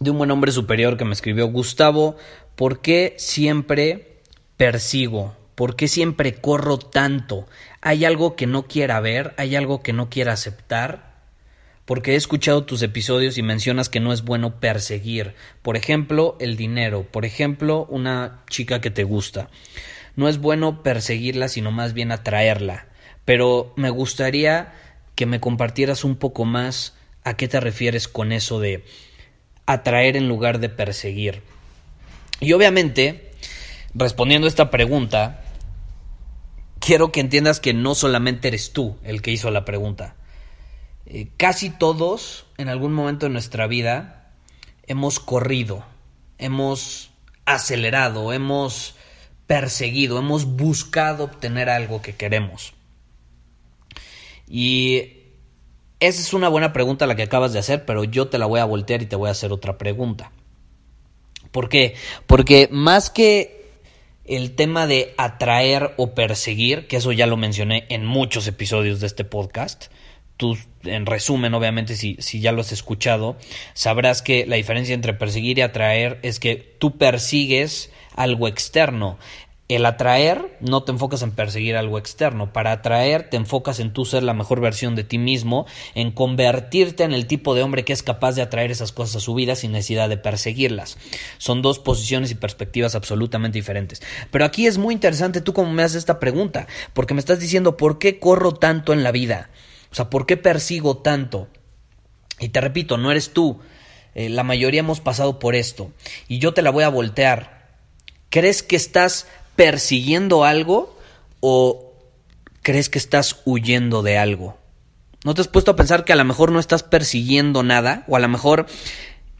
de un buen hombre superior que me escribió Gustavo, ¿por qué siempre persigo? ¿Por qué siempre corro tanto? ¿Hay algo que no quiera ver? ¿Hay algo que no quiera aceptar? Porque he escuchado tus episodios y mencionas que no es bueno perseguir. Por ejemplo, el dinero. Por ejemplo, una chica que te gusta. No es bueno perseguirla, sino más bien atraerla. Pero me gustaría que me compartieras un poco más a qué te refieres con eso de atraer en lugar de perseguir. Y obviamente, respondiendo a esta pregunta, quiero que entiendas que no solamente eres tú el que hizo la pregunta. Eh, casi todos, en algún momento de nuestra vida, hemos corrido, hemos acelerado, hemos perseguido, hemos buscado obtener algo que queremos. Y esa es una buena pregunta la que acabas de hacer, pero yo te la voy a voltear y te voy a hacer otra pregunta. ¿Por qué? Porque más que el tema de atraer o perseguir, que eso ya lo mencioné en muchos episodios de este podcast, tú, en resumen, obviamente, si, si ya lo has escuchado, sabrás que la diferencia entre perseguir y atraer es que tú persigues algo externo. El atraer no te enfocas en perseguir algo externo. Para atraer te enfocas en tú ser la mejor versión de ti mismo, en convertirte en el tipo de hombre que es capaz de atraer esas cosas a su vida sin necesidad de perseguirlas. Son dos posiciones y perspectivas absolutamente diferentes. Pero aquí es muy interesante tú como me haces esta pregunta, porque me estás diciendo por qué corro tanto en la vida. O sea, ¿por qué persigo tanto? Y te repito, no eres tú. Eh, la mayoría hemos pasado por esto. Y yo te la voy a voltear. ¿Crees que estás persiguiendo algo o crees que estás huyendo de algo? ¿No te has puesto a pensar que a lo mejor no estás persiguiendo nada? O a lo mejor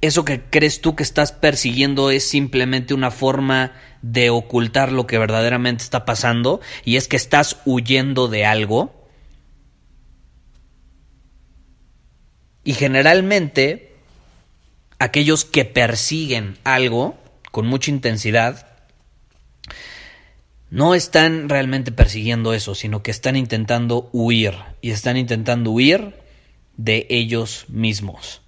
eso que crees tú que estás persiguiendo es simplemente una forma de ocultar lo que verdaderamente está pasando y es que estás huyendo de algo. Y generalmente aquellos que persiguen algo con mucha intensidad no están realmente persiguiendo eso, sino que están intentando huir y están intentando huir de ellos mismos.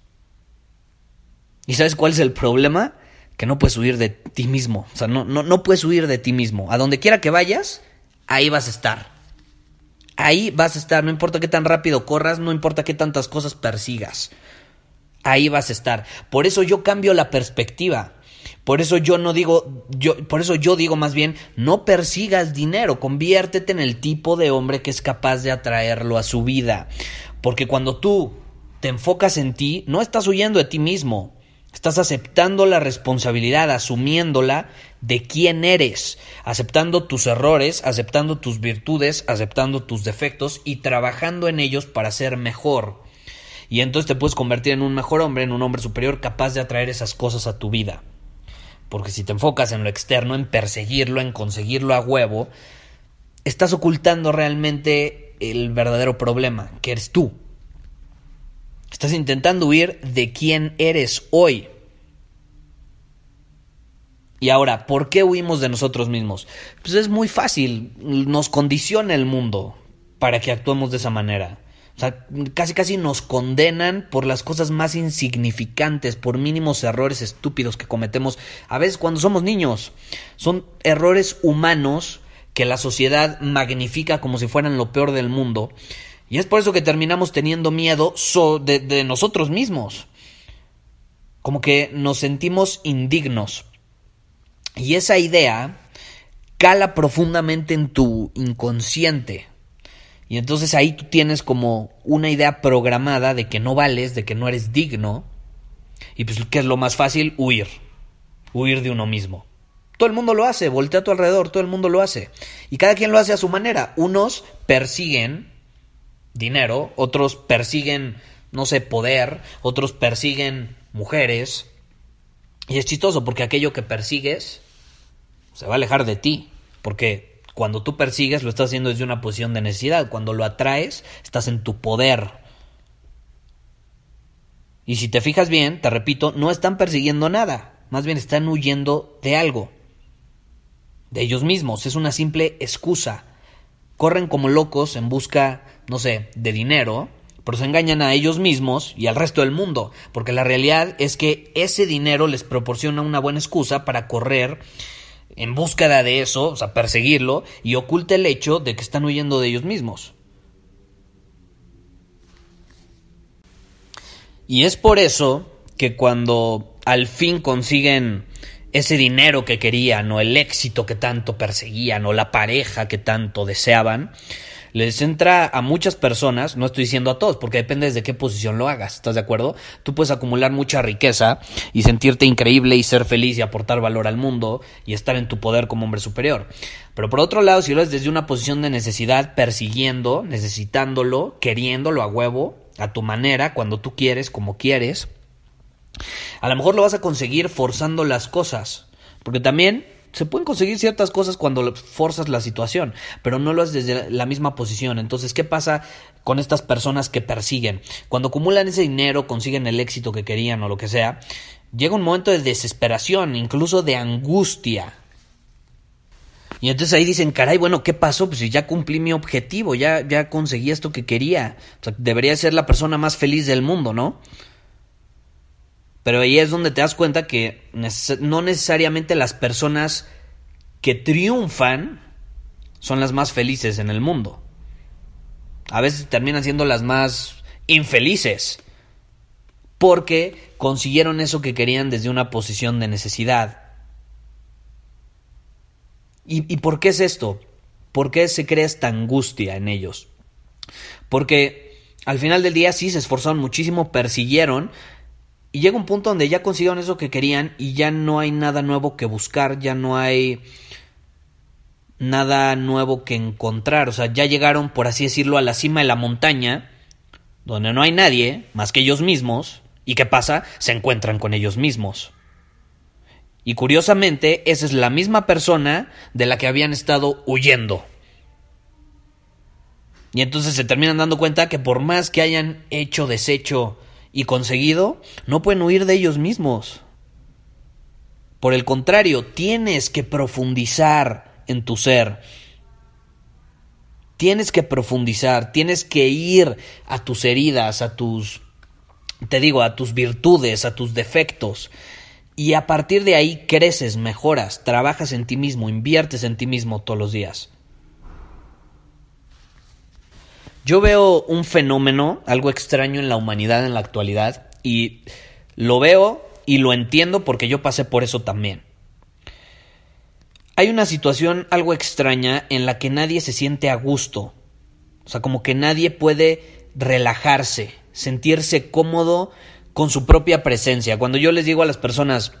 ¿Y sabes cuál es el problema? Que no puedes huir de ti mismo. O sea, no, no, no puedes huir de ti mismo. A donde quiera que vayas, ahí vas a estar. Ahí vas a estar. No importa qué tan rápido corras, no importa qué tantas cosas persigas. Ahí vas a estar. Por eso yo cambio la perspectiva. Por eso yo no digo, yo, por eso yo digo más bien, no persigas dinero, conviértete en el tipo de hombre que es capaz de atraerlo a su vida. Porque cuando tú te enfocas en ti, no estás huyendo de ti mismo, estás aceptando la responsabilidad, asumiéndola de quién eres, aceptando tus errores, aceptando tus virtudes, aceptando tus defectos y trabajando en ellos para ser mejor. Y entonces te puedes convertir en un mejor hombre, en un hombre superior capaz de atraer esas cosas a tu vida. Porque si te enfocas en lo externo, en perseguirlo, en conseguirlo a huevo, estás ocultando realmente el verdadero problema, que eres tú. Estás intentando huir de quién eres hoy. Y ahora, ¿por qué huimos de nosotros mismos? Pues es muy fácil, nos condiciona el mundo para que actuemos de esa manera. O sea, casi casi nos condenan por las cosas más insignificantes, por mínimos errores estúpidos que cometemos a veces cuando somos niños. Son errores humanos que la sociedad magnifica como si fueran lo peor del mundo. Y es por eso que terminamos teniendo miedo de, de nosotros mismos. como que nos sentimos indignos. Y esa idea cala profundamente en tu inconsciente. Y entonces ahí tú tienes como una idea programada de que no vales, de que no eres digno. Y pues, ¿qué es lo más fácil? Huir. Huir de uno mismo. Todo el mundo lo hace, voltea a tu alrededor, todo el mundo lo hace. Y cada quien lo hace a su manera. Unos persiguen dinero, otros persiguen, no sé, poder, otros persiguen mujeres. Y es chistoso porque aquello que persigues se va a alejar de ti. Porque cuando tú persigues lo estás haciendo desde una posición de necesidad. Cuando lo atraes, estás en tu poder. Y si te fijas bien, te repito, no están persiguiendo nada. Más bien están huyendo de algo. De ellos mismos. Es una simple excusa. Corren como locos en busca, no sé, de dinero pero se engañan a ellos mismos y al resto del mundo, porque la realidad es que ese dinero les proporciona una buena excusa para correr en búsqueda de eso, o sea, perseguirlo, y oculta el hecho de que están huyendo de ellos mismos. Y es por eso que cuando al fin consiguen ese dinero que querían, o el éxito que tanto perseguían, o la pareja que tanto deseaban, les entra a muchas personas, no estoy diciendo a todos, porque depende de qué posición lo hagas, ¿estás de acuerdo? Tú puedes acumular mucha riqueza y sentirte increíble y ser feliz y aportar valor al mundo y estar en tu poder como hombre superior. Pero por otro lado, si lo haces desde una posición de necesidad, persiguiendo, necesitándolo, queriéndolo a huevo, a tu manera, cuando tú quieres, como quieres, a lo mejor lo vas a conseguir forzando las cosas. Porque también se pueden conseguir ciertas cosas cuando forzas la situación, pero no lo haces desde la misma posición. Entonces, ¿qué pasa con estas personas que persiguen? Cuando acumulan ese dinero, consiguen el éxito que querían o lo que sea, llega un momento de desesperación, incluso de angustia. Y entonces ahí dicen, caray, bueno, ¿qué pasó? Pues ya cumplí mi objetivo, ya, ya conseguí esto que quería. O sea, debería ser la persona más feliz del mundo, ¿no? Pero ahí es donde te das cuenta que no necesariamente las personas que triunfan son las más felices en el mundo. A veces terminan siendo las más infelices. Porque consiguieron eso que querían desde una posición de necesidad. ¿Y, por qué es esto? ¿Por qué se crea esta angustia en ellos? Porque al final del día sí se esforzaron muchísimo, persiguieron, y llega un punto donde ya consiguieron eso que querían y ya no hay nada nuevo que buscar, ya no hay nada nuevo que encontrar. O sea, ya llegaron, por así decirlo, a la cima de la montaña, donde no hay nadie más que ellos mismos. ¿Y qué pasa? Se encuentran con ellos mismos. Y curiosamente, esa es la misma persona de la que habían estado huyendo. Y entonces se terminan dando cuenta que por más que hayan hecho, deshecho, y conseguido, no pueden huir de ellos mismos. Por el contrario, tienes que profundizar en tu ser. Tienes que profundizar, tienes que ir a tus heridas, a tus, te digo, a tus virtudes, a tus defectos. Y a partir de ahí creces, mejoras, trabajas en ti mismo, inviertes en ti mismo todos los días. Yo veo un fenómeno, algo extraño en la humanidad en la actualidad, y lo veo y lo entiendo porque yo pasé por eso también. Hay una situación algo extraña en la que nadie se siente a gusto. O sea, como que nadie puede relajarse, sentirse cómodo con su propia presencia. Cuando yo les digo a las personas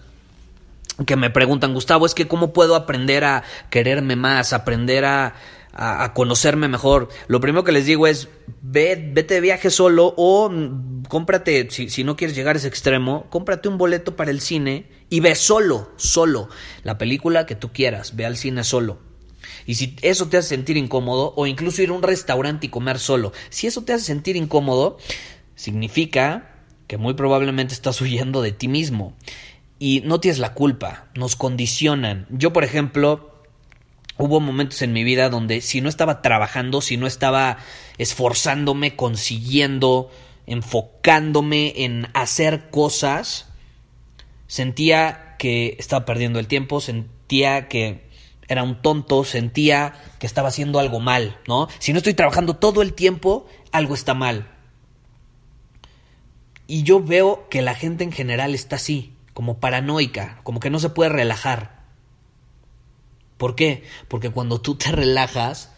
que me preguntan, Gustavo, es que cómo puedo aprender a quererme más, aprender a, a, conocerme mejor, lo primero que les digo es, ve, vete de viaje solo o cómprate, si, si no quieres llegar a ese extremo, cómprate un boleto para el cine y ve solo, solo, la película que tú quieras, ve al cine solo. Y si eso te hace sentir incómodo, o incluso ir a un restaurante y comer solo, si eso te hace sentir incómodo, significa que muy probablemente estás huyendo de ti mismo. Y no tienes la culpa, nos condicionan. Yo, por ejemplo, Hubo momentos en mi vida donde si no estaba trabajando, si no estaba esforzándome, consiguiendo, enfocándome en hacer cosas, sentía que estaba perdiendo el tiempo, sentía que era un tonto, sentía que estaba haciendo algo mal, ¿no? Si no estoy trabajando todo el tiempo, algo está mal. Y yo veo que la gente en general está así, como paranoica, como que no se puede relajar. ¿Por qué? Porque cuando tú te relajas,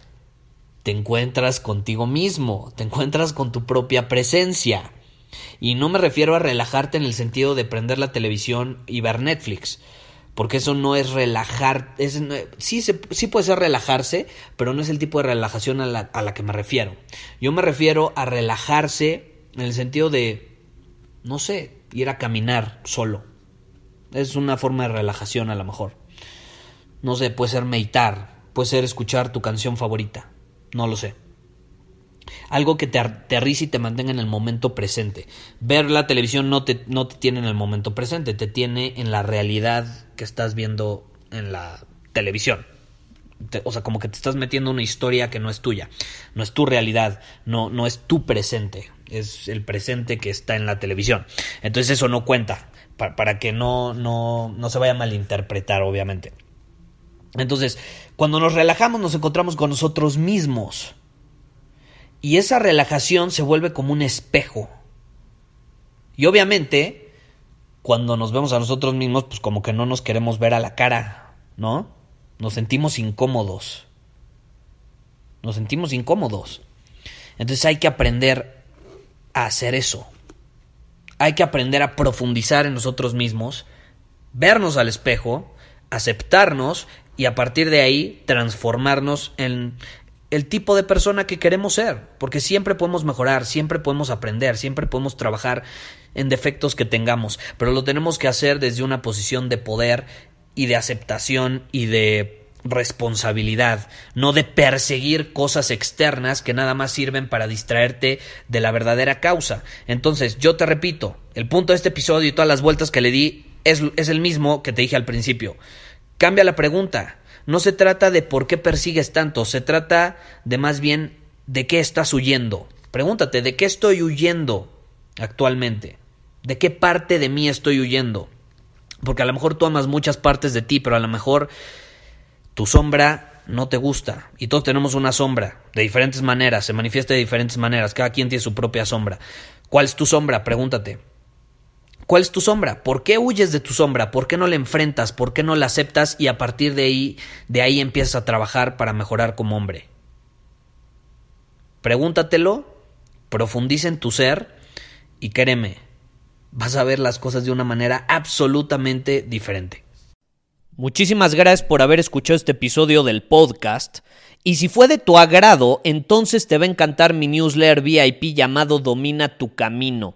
te encuentras contigo mismo, te encuentras con tu propia presencia. Y no me refiero a relajarte en el sentido de prender la televisión y ver Netflix, porque eso no es relajar, es, sí, sí puede ser relajarse, pero no es el tipo de relajación a la, a la que me refiero. Yo me refiero a relajarse en el sentido de, no sé, ir a caminar solo. Es una forma de relajación a lo mejor. No sé, puede ser meditar, puede ser escuchar tu canción favorita, no lo sé. Algo que te aterrice y te mantenga en el momento presente. Ver la televisión no te, no te tiene en el momento presente, te tiene en la realidad que estás viendo en la televisión. o sea, como que te estás metiendo una historia que no es tuya, no es tu realidad, no, no es tu presente, es el presente que está en la televisión. Entonces eso no cuenta, para, para que no, no, no se vaya a malinterpretar, obviamente. Entonces, cuando nos relajamos nos encontramos con nosotros mismos. Y esa relajación se vuelve como un espejo. Y obviamente, cuando nos vemos a nosotros mismos, pues como que no nos queremos ver a la cara, ¿no? Nos sentimos incómodos. Nos sentimos incómodos. Entonces hay que aprender a hacer eso. Hay que aprender a profundizar en nosotros mismos, vernos al espejo, aceptarnos y a partir de ahí transformarnos en el tipo de persona que queremos ser, porque siempre podemos mejorar, siempre podemos aprender, siempre podemos trabajar en defectos que tengamos, pero lo tenemos que hacer desde una posición de poder y de aceptación y de responsabilidad, no de perseguir cosas externas que nada más sirven para distraerte de la verdadera causa. Entonces, yo te repito, el punto de este episodio y todas las vueltas que le di es, es el mismo que te dije al principio. Cambia la pregunta. No se trata de por qué persigues tanto, se trata de más bien de qué estás huyendo. Pregúntate, ¿de qué estoy huyendo actualmente? ¿De qué parte de mí estoy huyendo? Porque a lo mejor tú amas muchas partes de ti, pero a lo mejor tu sombra no te gusta. Y todos tenemos una sombra, de diferentes maneras, se manifiesta de diferentes maneras, cada quien tiene su propia sombra. ¿Cuál es tu sombra? Pregúntate. ¿Cuál es tu sombra? ¿Por qué huyes de tu sombra? ¿Por qué no la enfrentas? ¿Por qué no la aceptas y a partir de ahí, de ahí empiezas a trabajar para mejorar como hombre? Pregúntatelo, profundiza en tu ser y créeme, vas a ver las cosas de una manera absolutamente diferente. Muchísimas gracias por haber escuchado este episodio del podcast. Y si fue de tu agrado, entonces te va a encantar mi newsletter VIP llamado Domina tu Camino.